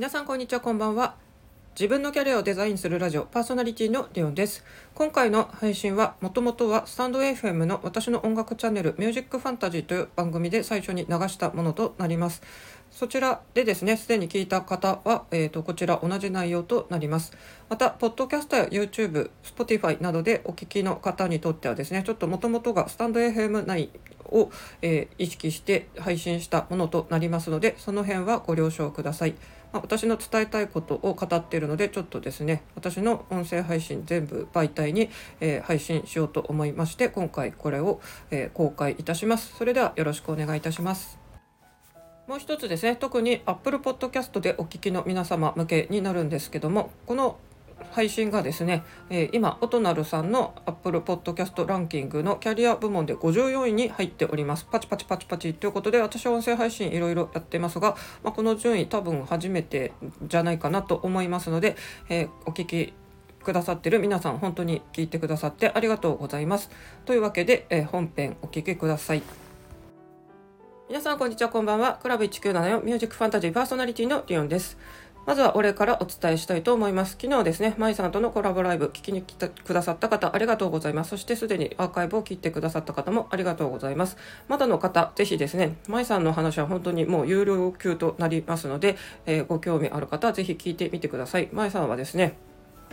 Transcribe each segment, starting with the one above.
皆さんこんにちはこんばんは。自分のキャリアをデザインするラジオパーソナリティのリオンです。今回の配信はもともとはスタンド FM の私の音楽チャンネルミュージックファンタジーという番組で最初に流したものとなります。そちらでですねすでに聞いた方は、えーと、こちら同じ内容となります。またポッドキャストや YouTube、Spotify などでお聞きの方にとってはですねちょっともともとがスタンド FM 内を、えー、意識して配信したものとなりますのでその辺はご了承ください。まあ、私の伝えたいことを語っているのでちょっとですね私の音声配信全部媒体に、えー、配信しようと思いまして今回これを、えー、公開いたします。それではよろしくお願いいたします。もう一つですね特に Apple Podcast でお聞きの皆様向けになるんですけどもこの配信がですね、えー、今オトナルさんの Apple Podcast ランキングのキャリア部門で54位に入っております。パチパチパチパチということで私は音声配信いろいろやってますが、まあ、この順位多分初めてじゃないかなと思いますので、えー、お聞きくださってる皆さん本当に聞いてくださってありがとうございます。というわけで、えー、本編お聞きください。皆さんこんにちはこんばんは。クラブ1974ミュージックファンタジーパーソナリティのリオンです。まずはお礼からお伝えしたいと思います。昨日ですね、舞さんとのコラボライブ聞きに来てくださった方ありがとうございます。そしてすでにアーカイブを切ってくださった方もありがとうございます。まだの方、ぜひですね、舞さんの話は本当にもう有料級となりますので、えー、ご興味ある方はぜひ聞いてみてください。舞さんはですね、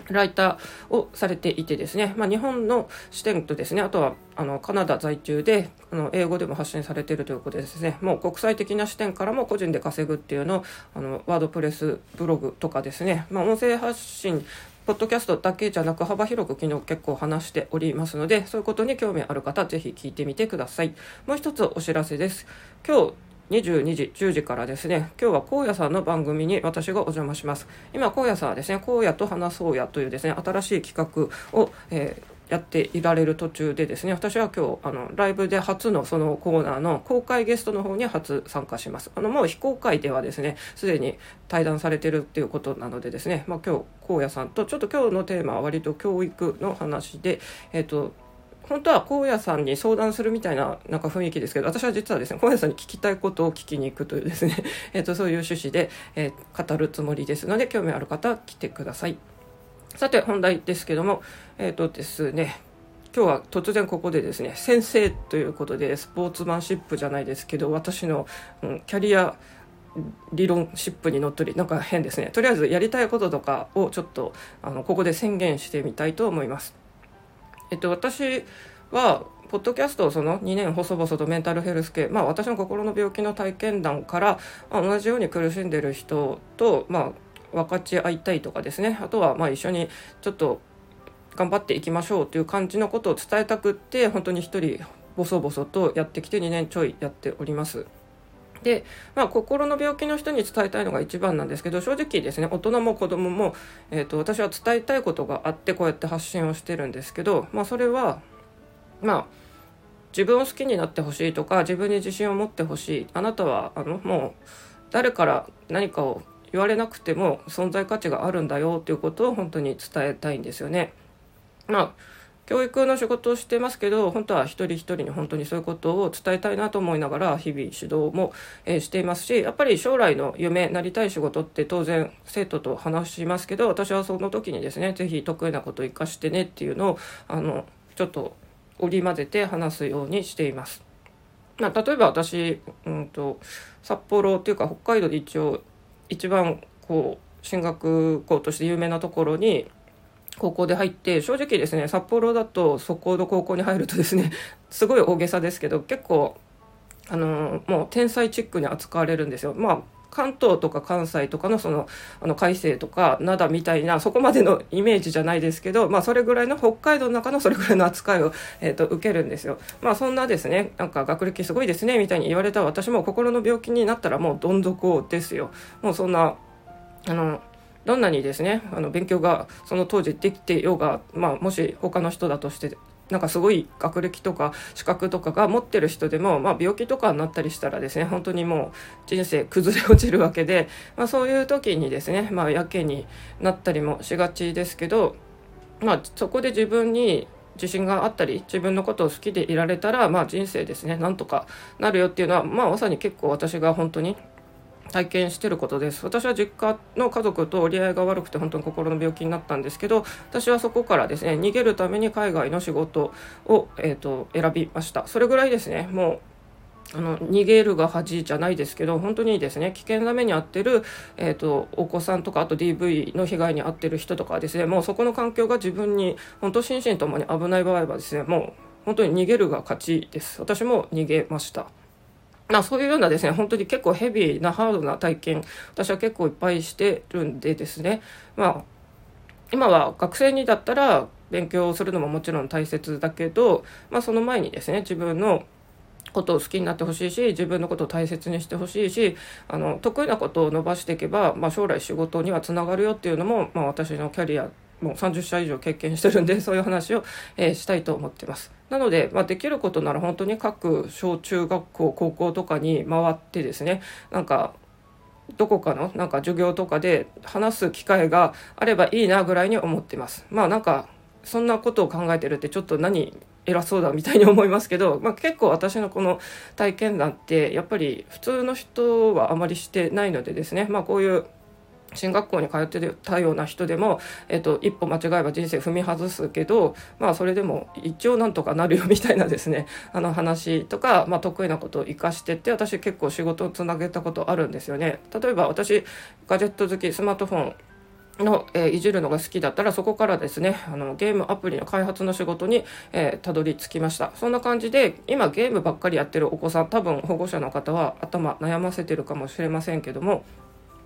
ライターをされていてですね、まあ、日本の視点とですね、あとはあのカナダ在住であの英語でも発信されているということでですね、もう国際的な視点からも個人で稼ぐっていうのをあのワードプレスブログとかですね、まあ、音声発信ポッドキャストだけじゃなく幅広く昨日結構話しておりますので、そういうことに興味ある方、ぜひ聞いてみてください。もう一つお知らせです。今日22時、10時からですね、今日は荒野さんの番組に私がお邪魔します。今、荒野さんはですね、荒野と話そうやというですね、新しい企画を、えーやっていられる途中でですね私は今日あのライブで初のそのコーナーの公開ゲストの方に初参加しますあのもう非公開ではですねすでに対談されてるっていうことなのでですね、まあ、今日荒野さんとちょっと今日のテーマは割と教育の話でえっ、ー、と本当は荒野さんに相談するみたいななんか雰囲気ですけど私は実はですね荒野さんに聞きたいことを聞きに行くというですね、えーと、そういう趣旨で、えー、語るつもりですので興味ある方は来てください。さて本題ですけどもえっ、ー、とですね今日は突然ここでですね先生ということでスポーツマンシップじゃないですけど私の、うん、キャリア理論シップにのっとりなんか変ですね。とりあえずやりたいこととかをちょっとあのここで宣言してみたいと思います。えっと、私はポッドキャストをその2年細々とメンタルヘルス系、まあ、私の心の病気の体験談から、まあ、同じように苦しんでる人と、まあ、分かち合いたいとかですねあとはまあ一緒にちょっと頑張っていきましょうという感じのことを伝えたくって本当に一人ボソボソとやってきて2年ちょいやっております。で、まあ、心の病気の人に伝えたいのが一番なんですけど正直ですね大人も子供も、えーと、私は伝えたいことがあってこうやって発信をしてるんですけど、まあ、それはまあ自分を好きになってほしいとか自分に自信を持ってほしいあなたはあのもう誰から何かを言われなくても存在価値があるんだよっていうことを本当に伝えたいんですよね。まあ教育の仕事をしてますけど本当は一人一人に本当にそういうことを伝えたいなと思いながら日々指導も、えしていますしやっぱり将来の夢なりたい仕事って当然生徒と話しますけど私はその時にですね是非得意なことを生かしてねっていうのをあのちょっと織り交ぜて話すようにしています。まあ、例えば私、うんと、札幌っていうか北海道で一応一番こう進学校として有名なところに高校で入って正直ですね札幌だとそこの高校に入るとですね すごい大げさですけど結構あのもう天才チックに扱われるんですよ。まあ関東とか関西とかのそのあの海星とか灘みたいなそこまでのイメージじゃないですけど、まあ、それぐらいの北海道の中のそれぐらいの扱いを、えーと、受けるんですよ。まあそんなですねなんか学歴すごいですねみたいに言われた私も心の病気になったらもうどん底ですよ。もうそんなあのどんなにですねあの勉強がその当時できてようが、まあ、もし他の人だとしてなんかすごい学歴とか資格とかが持ってる人でも、まあ、病気とかになったりしたらですね本当にもう人生崩れ落ちるわけで、まあ、そういう時にですね、まあ、やけになったりもしがちですけど、まあ、そこで自分に自信があったり自分のことを好きでいられたら、まあ、人生ですねなんとかなるよっていうのは、まあ、まさに結構私が本当に体験してることです。私は実家の家族と折り合いが悪くて本当に心の病気になったんですけど私はそこからですね逃げるために海外の仕事を、えーと、選びました。それぐらいですねもうあの逃げるが恥じゃないですけど本当にですね危険な目に遭ってる、えーと、お子さんとかあと DV の被害に遭ってる人とかですねもうそこの環境が自分に本当心身ともに危ない場合はですねもう本当に逃げるが勝ちです。私も逃げました。まあそういうようなですね、本当に結構ヘビーなハードな体験、私は結構いっぱいしてるんでですね、まあ、今は学生にだったら勉強するのももちろん大切だけど、まあその前にですね、自分のことを好きになってほしいし自分のことを大切にしてほしいしあの得意なことを伸ばしていけば、まあ、将来仕事にはつながるよっていうのも、まあ、私のキャリアもう30社以上経験してるんでそういう話を、えー、したいと思ってます。なので、まあ、できることなら本当に各小中学校高校とかに回ってですねなんかどこかのなんか授業とかで話す機会があればいいなぐらいに思ってます。まあなんかそんなことを考えてるってちょっと何偉そうだみたいに思いますけど、まあ、結構私のこの体験談ってやっぱり普通の人はあまりしてないのでですね、まあ、こういう進学校に通ってたような人でも、えっと、一歩間違えば人生踏み外すけど、まあ、それでも一応なんとかなるよみたいなですね あの話とか、まあ、得意なことを生かしてって私結構仕事をつなげたことあるんですよね。例えば私ガジェット好きスマートフォンの、えー、いじるのが好きだったらそこからですねあのゲームアプリの開発の仕事に、えー、たどり着きましたそんな感じで今ゲームばっかりやってるお子さん多分保護者の方は頭悩ませてるかもしれませんけども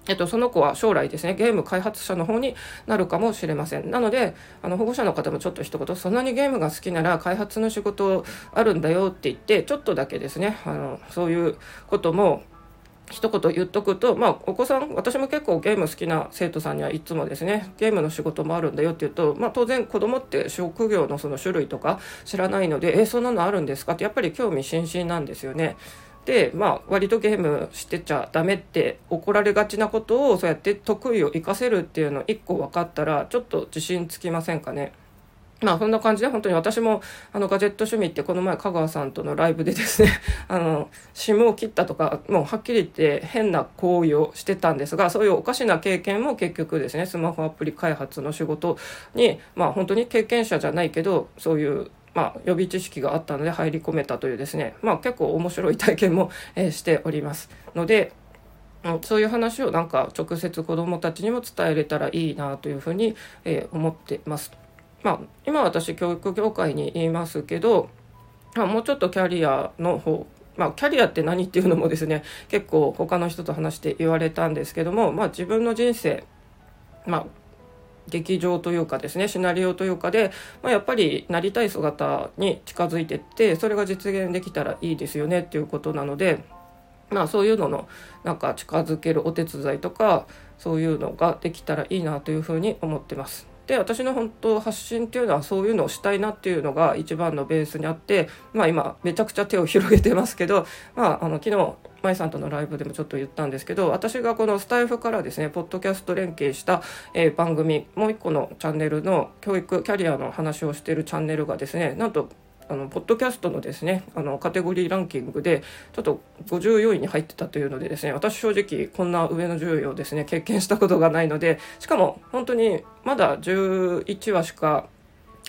えっと、その子は将来ですね、ゲーム開発者の方になるかもしれません。なので、あの、保護者の方もちょっと一言、そんなにゲームが好きなら開発の仕事あるんだよって言って、ちょっとだけですね、あの、そういうことも、一言言っとくと、まあ、お子さん、私も結構ゲーム好きな生徒さんにはいつもですね、ゲームの仕事もあるんだよって言うと、まあ、当然子供って職業のその種類とか知らないので、え、そんなのあるんですかってやっぱり興味津々なんですよね。でまあ割とゲームしてちゃダメって怒られがちなことをそうやって得意を生かせるっていうの1個分かったらちょっと自信つきませんかね。まあそんな感じで本当に私もあのガジェット趣味ってこの前香川さんとのライブでですね あの SIM を切ったとかもうはっきり言って変な行為をしてたんですがそういうおかしな経験も結局ですねスマホアプリ開発の仕事にまあ本当に経験者じゃないけどそういうまあ、予備知識があったので入り込めたというですね、まあ、結構面白い体験も、えー、しておりますので、うん、そういう話をなんか直接子どもたちにも伝えれたらいいなというふうに、えー、思ってます。まあ、今私教育業界にいますけど、まあ、もうちょっとキャリアの方まあ、キャリアって何っていうのもですね結構他の人と話して言われたんですけども、まあ、自分の人生、まあ、劇場というかですねシナリオというかで、まあ、やっぱりなりたい姿に近づいてってそれが実現できたらいいですよねっていうことなので。まあそういうののなんか近づけるお手伝いとかそういうのができたらいいなというふうに思ってます。で私の本当発信っていうのはそういうのをしたいなっていうのが一番のベースにあってまあ今めちゃくちゃ手を広げてますけどまああの昨日舞さんとのライブでもちょっと言ったんですけど私がこのスタイフからですねポッドキャスト連携した、えー、番組もう一個のチャンネルの教育キャリアの話をしているチャンネルがですねなんとあのポッドキャストのですねあのカテゴリーランキングでちょっと54位に入ってたというのでですね私正直こんな上の順位をですね経験したことがないのでしかも本当にまだ11話しか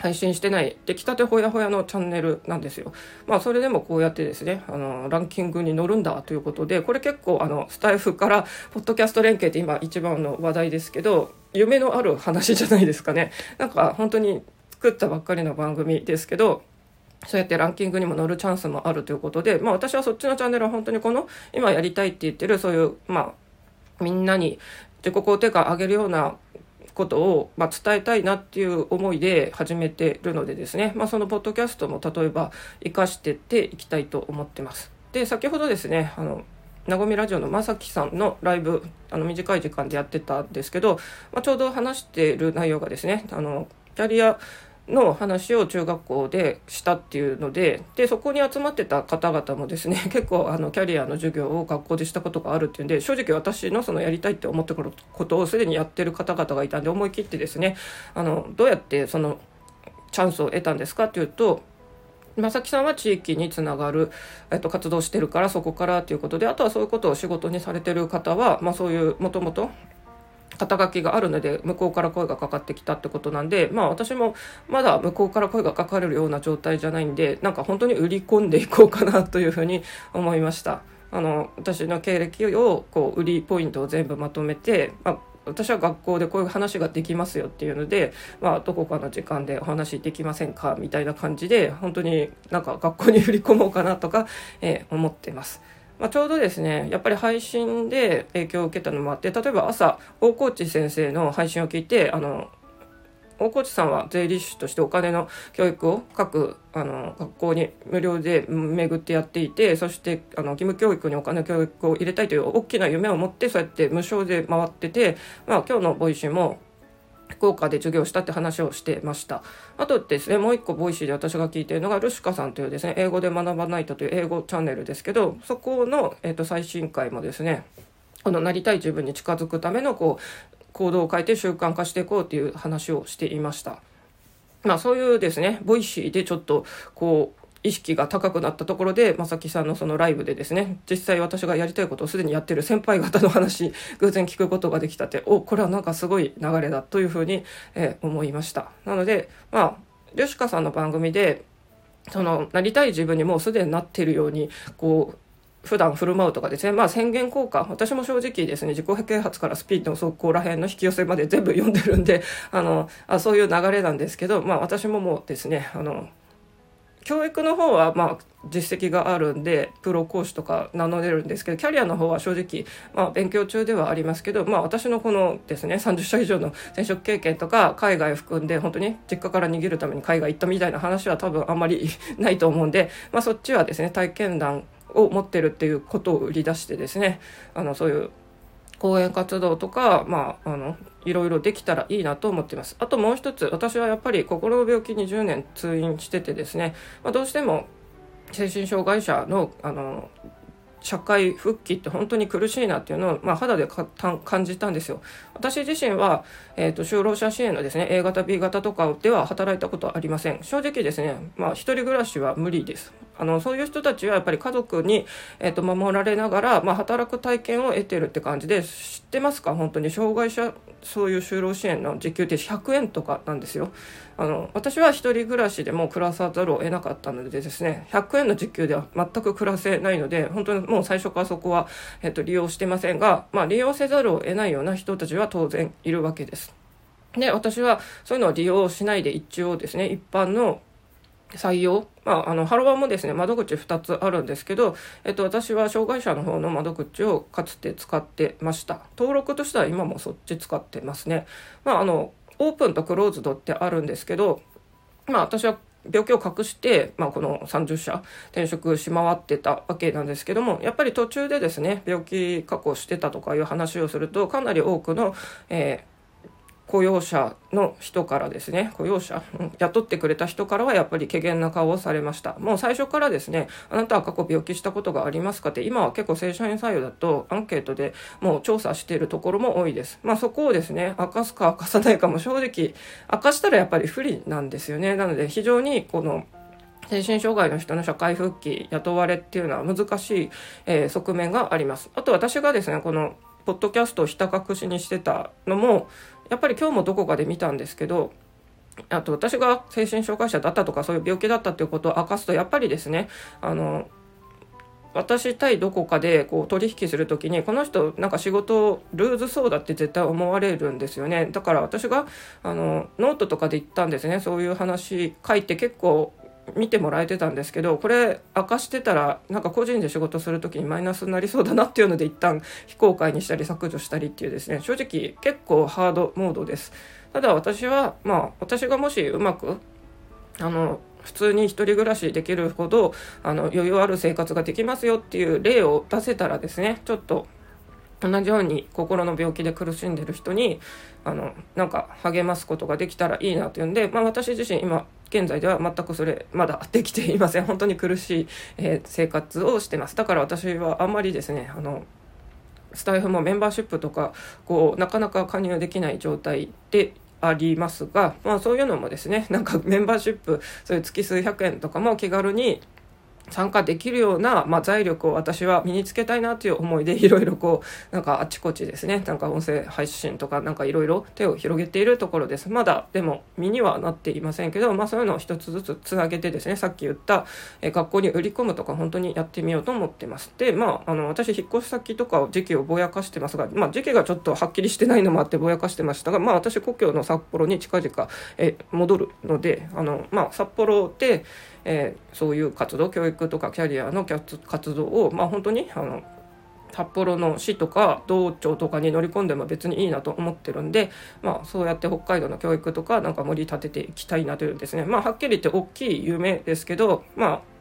配信してない出来たてほやほやのチャンネルなんですよ。まあそれでもこうやってですね、あの、ランキングに乗るんだということで、これ結構あの、スタイフからポッドキャスト連携って今一番の話題ですけど、夢のある話じゃないですかね。なんか本当に作ったばっかりの番組ですけど、そうやってランキングにも乗るチャンスもあるということで、まあ私はそっちのチャンネルは本当にこの今やりたいって言ってるそういう、まあみんなに自己肯定感上げるようなことを、まあ、伝えたいなっていう思いで始めてるのでですね、まあ、そのポッドキャストも例えば生かしてっていきたいと思ってます。で先ほどですねあのなごみラジオのまさきさんのライブあの短い時間でやってたんですけど、まあ、ちょうど話している内容がですねあのキャリアの話を中学校でしたっていうのででそこに集まってた方々もですね 結構あのキャリアの授業を学校でしたことがあるっていうんで正直私のそのやりたいって思ってくることをすでにやってる方々がいたんで思い切ってですねあのどうやってそのチャンスを得たんですかっていうと正木さんは地域につながる、えっと、活動してるからそこからということであとはそういうことを仕事にされてる方は、まあ、そういうもともと肩書きがあるので向こうから声がかかってきたってことなんでまあ私もまだ向こうから声がかかるような状態じゃないんでなんか本当に売り込んでいこうかなというふうに 思いました。あの私の経歴をこう売りポイントを全部まとめて、まあ、私は学校でこういう話ができますよっていうので、まあ、どこかの時間でお話できませんかみたいな感じで本当になんか学校に振り込もうかなとか、えー、思ってます。まあ、ちょうどですねやっぱり配信で影響を受けたのもあって例えば朝大河内先生の配信を聞いてあの大河内さんは税理士としてお金の教育を各あの学校に無料で巡ってやっていてそしてあの義務教育にお金の教育を入れたいという大きな夢を持ってそうやって無償で回ってて、まあ、今日の Voicy も福岡で授業したって話をしてました。あとですね、もう一個 Voicy で私が聞いているのが、ルシカさんというですね、英語で学ばないとという英語チャンネルですけど、そこの、えー、と最新回もですね、このなりたい自分に近づくためのこう行動を変えて習慣化していこうという話をしていました。まあそういうですね、 Voicy でちょっとこう、意識が高くなったところで、まさきさんのそのライブでですね、実際私がやりたいことをすでにやってる先輩方の話、偶然聞くことができたって、お、これはなんかすごい流れだというふうに、えー、思いました。なので、まあ、ヨシカさんの番組で、その、なりたい自分にもうすでになってるように、こう、普段振る舞うとかですね、まあ宣言効果、私も正直ですね、自己啓発からスピードの速攻ら辺の引き寄せまで全部読んでるんで、あの、あそういう流れなんですけど、まあ私ももうですね、あの、教育の方はまあ実績があるんでプロ講師とか名乗れるんですけどキャリアの方は正直まあ勉強中ではありますけどまあ私のこのですね30社以上の転職経験とか海外を含んで本当に実家から逃げるために海外行ったみたいな話は多分あんまりないと思うんでまあそっちはですね体験談を持ってるっていうことを売り出してですねあのそういう講演活動とか、まあ、あのいろいろできたらいいなと思っています。あともう一つ私はやっぱり心の病気に10年通院しててですね、まあ、どうしても精神障害者のあの社会復帰って本当に苦しいなっていうのを、まあ、肌で感じたんですよ。私自身は、えーと、就労者支援のですね A 型 B 型とかでは働いたことはありません。正直ですね、まあ、一人暮らしは無理です。あのそういう人たちはやっぱり家族に、えーと、守られながら、まあ、働く体験を得てるって感じで知ってますか？本当に障害者そういう就労支援の時給って100円とかなんですよ。あの私は一人暮らしでも暮らさざるを得なかったのでですね100円の時給では全く暮らせないので本当にもう最初からそこは、えっと、利用してませんが、まあ、利用せざるを得ないような人たちは当然いるわけです。で私はそういうのを利用しないで一応ですね一般の採用、まあ、あのハロワもですね窓口2つあるんですけど、えっと、私は障害者の方の窓口をかつて使ってました登録としては今もそっち使ってますね、まあ、あのオープンとクローズドってあるんですけど、まあ、私は病気を隠して、まあ、この30社転職し回ってたわけなんですけどもやっぱり途中でですね病気確保してたとかいう話をするとかなり多くの、え雇用者の人からですね雇用者、雇ってくれた人からはやっぱり怪げな顔をされました。もう最初からですねあなたは過去病気したことがありますか？って今は結構正社員採用だとアンケートでもう調査しているところも多いです。まあそこをですね明かすか明かさないかも正直明かしたらやっぱり不利なんですよね。なので非常にこの精神障害の人の社会復帰雇われっていうのは難しい、えー、側面があります。あと私がですねこのポッドキャストをひた隠しにしてたのもやっぱり今日もどこかで見たんですけどあと私が精神障害者だったとかそういう病気だったっていうことを明かすとやっぱりですねあの私対どこかでこう取引する時にこの人なんか仕事ルーズそうだって絶対思われるんですよね。だから私があのノートとかで言ったんですね。そういう話書いて結構見てもらえてたんですけどこれ明かしてたらなんか個人で仕事する時にマイナスになりそうだなっていうので一旦非公開にしたり削除したりっていうですね。正直結構ハードモードです。ただ私はまあ私がもしうまくあの普通に一人暮らしできるほどあの余裕ある生活ができますよっていう例を出せたらですねちょっと同じように心の病気で苦しんでる人にあのなんか励ますことができたらいいなというんで、まあ、私自身今現在では全くそれまだできていません。本当に苦しい、えー、生活をしてます。だから私はあんまりですねあのスタイフもメンバーシップとかこうなかなか加入できない状態でありますが、まあ、そういうのもですねなんかメンバーシップそういう月数百円とかも気軽に参加できるような、まあ、財力を私は身につけたいなという思いでいろいろこうなんかあちこちですね。なんか音声配信とかなんかいろいろ手を広げているところです。まだでも身にはなっていませんけど、まあ、そういうのを一つずつつなげてですねさっき言った、え学校に売り込むとか本当にやってみようと思ってます。でまああの私引っ越し先とか時期をぼやかしてますが、まあ、時期がちょっとはっきりしてないのもあってぼやかしてましたが、まあ、私故郷の札幌に近々、え戻るのであの、まあ、札幌でえー、そういう活動教育とかキャリアの活動を、まあ、本当にあの札幌の市とか道庁とかに乗り込んでも別にいいなと思ってるんで、まあ、そうやって北海道の教育とかなんか盛り立てていきたいなというですねまあはっきり言って大きい夢ですけどまあ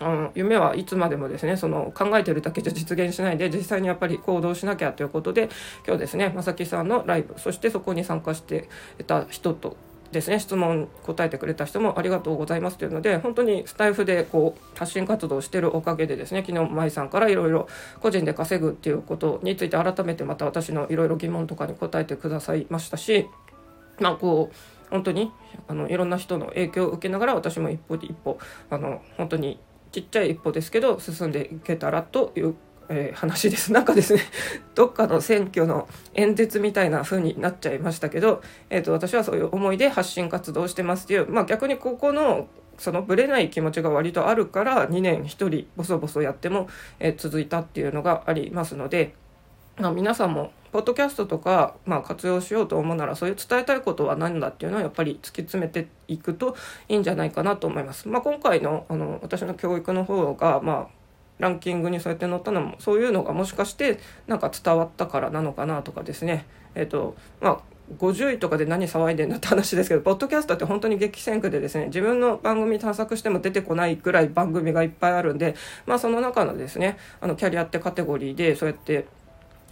あの夢はいつまでもですねその考えてるだけじゃ実現しないで実際にやっぱり行動しなきゃということで今日ですね正木さんのライブそしてそこに参加してた人とですね質問答えてくれた人もありがとうございますというので本当にスタイフでこう発信活動をしてるおかげでですね昨日舞さんからいろいろ個人で稼ぐっていうことについて改めてまた私のいろいろ疑問とかに答えてくださいましたしまあこう本当にあのいろんな人の影響を受けながら私も一歩一歩あの本当にちっちゃい一歩ですけど進んでいけたらというえー、話です。なんかですね、どっかの選挙の演説みたいな風になっちゃいましたけど、えーと、私はそういう思いで発信活動してますっていう、まあ、逆にここのそのぶれない気持ちが割とあるから2年1人ボソボソやっても、えー、続いたっていうのがありますので、まあ、皆さんもポッドキャストとか、まあ、活用しようと思うならそういう伝えたいことは何だっていうのはやっぱり突き詰めていくといいんじゃないかなと思います。まあ、今回のあの私の教育の方が、まあランキングにそうやって載ったのもそういうのがもしかしてなんか伝わったからなのかなとかですね。えっ、ー、とまあ50位とかで何騒いでんだって話ですけど ポッドキャストって本当に激戦区でですね自分の番組探索しても出てこないくらい番組がいっぱいあるんでまあその中のですねあのキャリアってカテゴリーでそうやって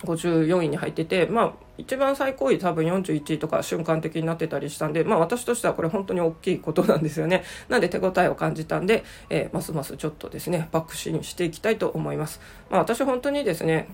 54位に入ってて、まあ、一番最高位多分41位とか瞬間的になってたりしたんで、まあ、私としてはこれ本当に大きいことなんですよね。なんで手応えを感じたんで、えー、ますますちょっとですね、爆心していきたいと思います。まあ、私本当にですね、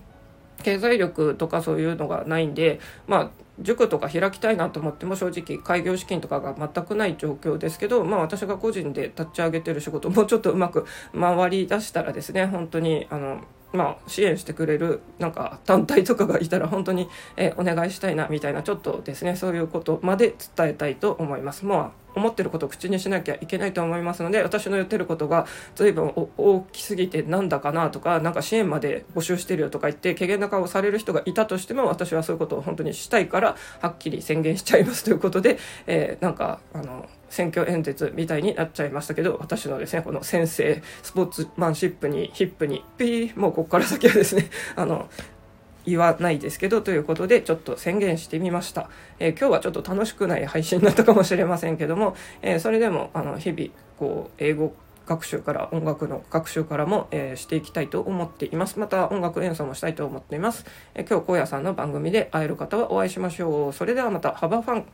経済力とかそういうのがないんで、まあ、塾とか開きたいなと思っても正直開業資金とかが全くない状況ですけど、まあ、私が個人で立ち上げてる仕事もうちょっとうまく回りだしたらですね本当にあのまあ、支援してくれるなんか団体とかがいたら本当に、えお願いしたいなみたいなちょっとですねそういうことまで伝えたいと思います。もう思ってることを口にしなきゃいけないと思いますので私の言ってることが随分大きすぎてなんだかなとかなんか支援まで募集してるよとか言って軽減な顔をされる人がいたとしても私はそういうことを本当にしたいからはっきり宣言しちゃいますということで、えー、なんかあの選挙演説みたいになっちゃいましたけど私のですねこの先生スポーツマンシップにヒップにピーもうここから先はですねあの言わないですけどということでちょっと宣言してみました、えー、今日はちょっと楽しくない配信だったかもしれませんけども、えー、それでもあの日々こう英語学習から音楽の学習からも、えー、していきたいと思っています。また音楽演奏もしたいと思っています、え今日荒野さんの番組で会える方はお会いしましょう。それではまた。ハバファン